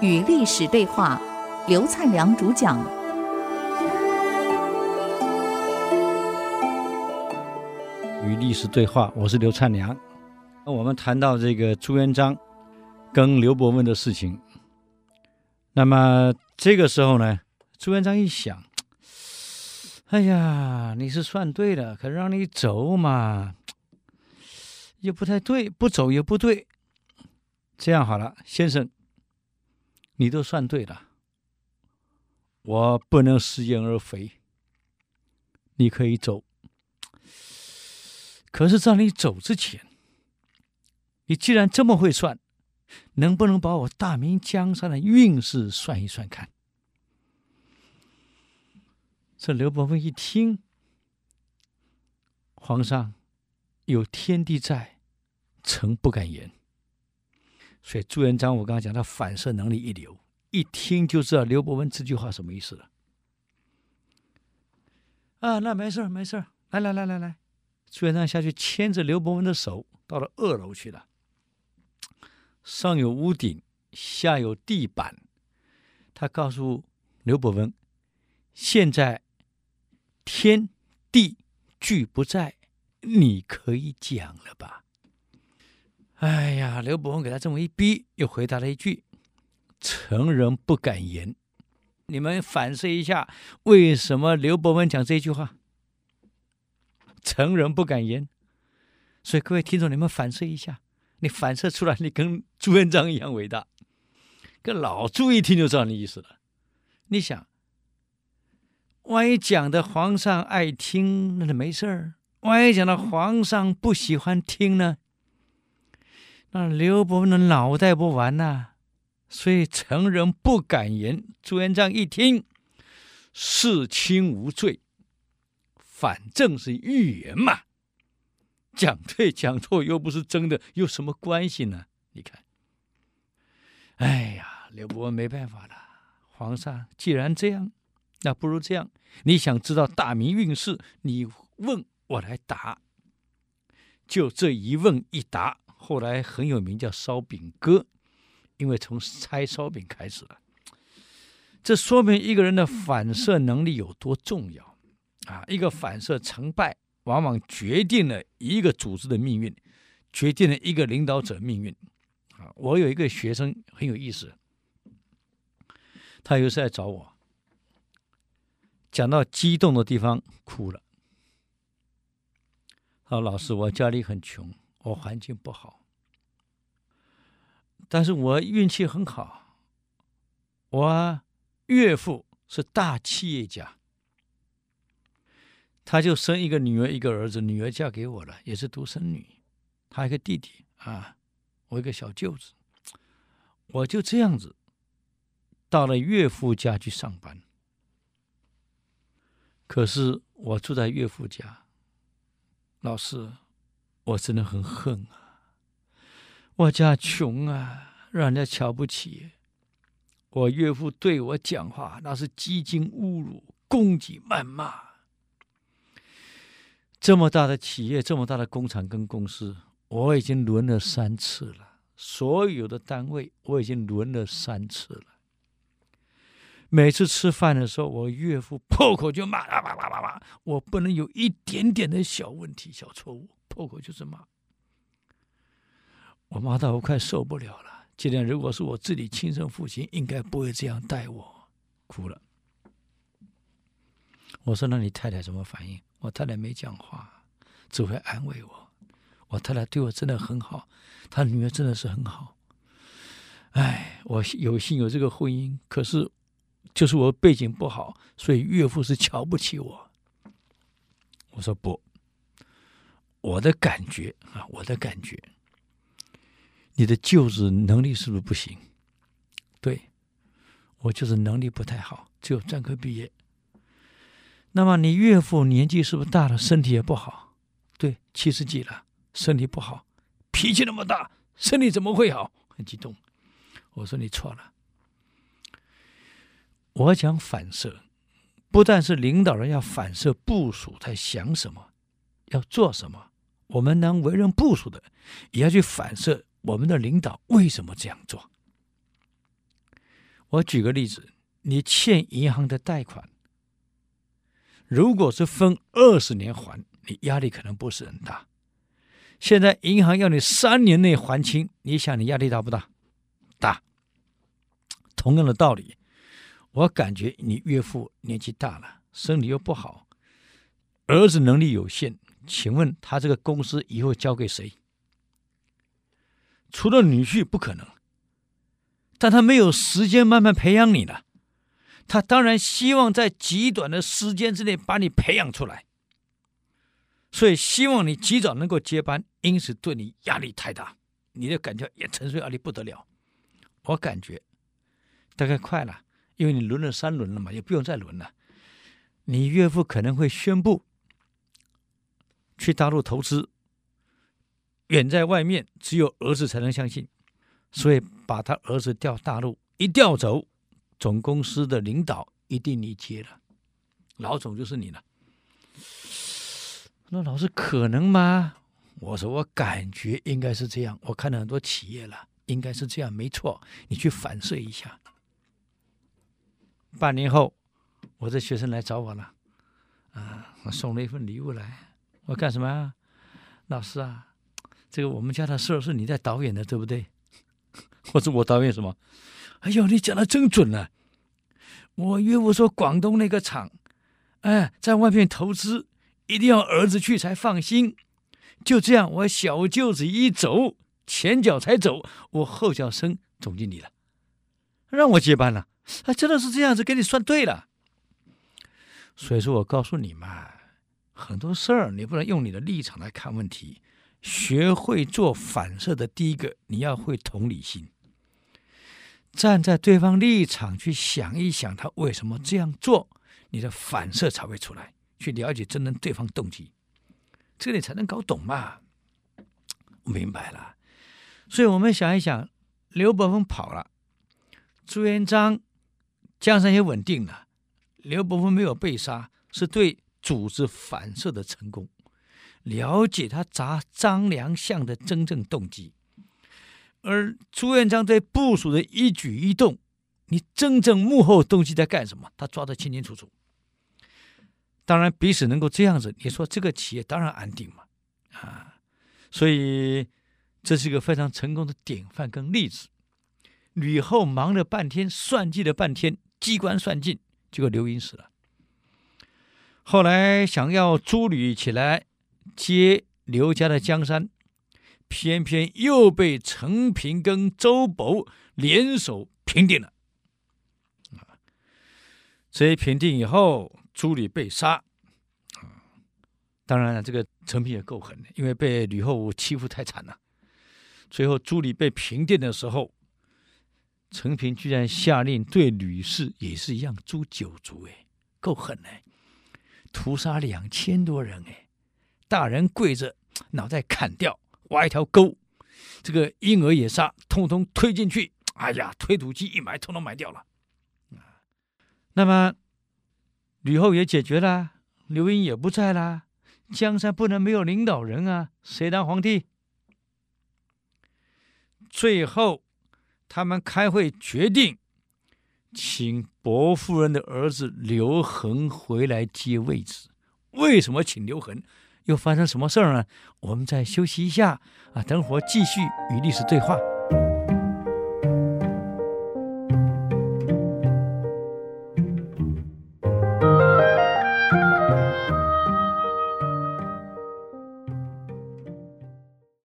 与历史对话，刘灿良主讲。与历史对话，我是刘灿良。那我们谈到这个朱元璋跟刘伯温的事情。那么这个时候呢，朱元璋一想，哎呀，你是算对了，可让你走嘛，也不太对，不走也不对。这样好了，先生。你都算对了，我不能食言而肥。你可以走，可是，在你走之前，你既然这么会算，能不能把我大明江山的运势算一算看？这刘伯温一听，皇上有天地在，诚不敢言。所以朱元璋，我刚刚讲他反射能力一流，一听就知道刘伯温这句话什么意思了。啊，那没事儿没事儿，来来来来来，朱元璋下去牵着刘伯温的手到了二楼去了。上有屋顶，下有地板。他告诉刘伯温，现在天地俱不在，你可以讲了吧？哎呀，刘伯温给他这么一逼，又回答了一句：“成人不敢言。”你们反思一下，为什么刘伯温讲这句话？“成人不敢言。”所以各位听众，你们反思一下，你反射出来，你跟朱元璋一样伟大。跟老朱一听就知道你意思了。你想，万一讲的皇上爱听，那就没事儿；万一讲的皇上不喜欢听呢？那刘伯温的脑袋不完呐、所以成人不敢言。朱元璋一听，事轻无罪，反正是预言嘛，讲对讲错又不是真的，有什么关系呢？你看，哎呀，刘伯温没办法了。皇上既然这样，那不如这样，你想知道大明运势，你问我来答，就这一问一答。后来很有名，叫烧饼哥，因为从拆烧饼开始了。这说明一个人的反射能力有多重要啊！一个反射成败，往往决定了一个组织的命运，决定了一个领导者命运。啊，我有一个学生很有意思，他有一次来找我，讲到激动的地方哭了。他说：“老师，我家里很穷。”我环境不好，但是我运气很好。我岳父是大企业家，他就生一个女儿，一个儿子，女儿嫁给我了，也是独生女。他一个弟弟啊，我一个小舅子，我就这样子到了岳父家去上班。可是我住在岳父家，老师。我真的很恨啊！我家穷啊，让人家瞧不起。我岳父对我讲话，那是几经侮辱、攻击、谩骂。这么大的企业，这么大的工厂跟公司，我已经轮了三次了。所有的单位，我已经轮了三次了。每次吃饭的时候，我岳父 破口就骂，啊，骂骂骂骂，我不能有一点点的小问题、小错误。破口就是骂，我骂到我快受不了了。既然如果是我自己亲生父亲，应该不会这样待我，哭了。我说：“那你太太什么反应？”我太太没讲话，只会安慰我。我太太对我真的很好，她女儿真的是很好。哎，我有幸有这个婚姻，可是就是我背景不好，所以岳父是瞧不起我。我说不。我的感觉啊，我的感觉，你的舅子能力是不是不行？对，我就是能力不太好，只有专科毕业。那么你岳父年纪是不是大了，身体也不好？对，七十几了，身体不好，脾气那么大，身体怎么会好？很激动。我说你错了。我讲反射，不但是领导人要反射部署在想什么，要做什么。我们当为人部署的，也要去反射我们的领导为什么这样做。我举个例子，你欠银行的贷款，如果是分二十年还，你压力可能不是很大。现在银行要你三年内还清，你想你压力大不大？大。同样的道理，我感觉你岳父年纪大了，身体又不好，儿子能力有限，请问他这个公司以后交给谁？除了女婿不可能。但他没有时间慢慢培养你了，他当然希望在极短的时间之内把你培养出来，所以希望你及早能够接班，因此对你压力太大，你的感觉也承受压力不得了。我感觉大概快了，因为你轮了三轮了嘛，也不用再轮了。你岳父可能会宣布去大陆投资，远在外面，只有儿子才能相信。所以把他儿子调大陆，一调走，总公司的领导一定你接了，老总就是你了。那老师可能吗？我说我感觉应该是这样，我看了很多企业了，应该是这样，没错。你去反射一下。半年后，我的学生来找我了，啊，我送了一份礼物来，我干什么啊？老师啊，这个我们家的事儿是你在导演的，对不对？我说我导演什么？哎呦，你讲的真准啊！我岳父说广东那个厂，哎，在外面投资，一定要儿子去才放心。就这样，我小舅子一走，前脚才走，我后脚升总经理了，让我接班了。啊，真的是这样子，给你算对了。所以说我告诉你嘛，很多事儿你不能用你的立场来看问题。学会做反射的第一个，你要会同理心。站在对方立场去想一想，他为什么这样做，你的反射才会出来。去了解真正对方动机，这个你才能搞懂嘛。明白了，所以我们想一想，刘伯温跑了，朱元璋江山也稳定了，刘伯温没有被杀，是对组织反射的成功。了解他砸张良相的真正动机。而朱元璋对部署的一举一动，你真正幕后动机在干什么？他抓得清清楚楚。当然，彼此能够这样子，你说这个企业当然安定嘛，啊，所以这是一个非常成功的典范跟例子。吕后忙了半天，算计了半天，机关算尽，结果刘盈死了。后来想要朱吕起来接刘家的江山。偏偏又被陈平跟周勃联手平定了，啊！这一平定以后，朱吕被杀，啊！当然了，这个陈平也够狠的，因为被吕后欺负太惨了。最后朱吕被平定的时候，陈平居然下令对吕氏也是一样诛九族，哎，够狠哎！屠杀两千多人，哎，大人跪着，脑袋砍掉。挖一条沟，这个婴儿也杀，通通推进去。哎呀，推土机一埋，通通埋掉了。啊那么吕后也解决了，刘盈也不在了，江山不能没有领导人啊，谁当皇帝？最后他们开会决定，请薄夫人的儿子刘恒回来接位置。为什么请刘恒？又发生什么事儿呢？我们再休息一下啊，等会儿继续与历史对话。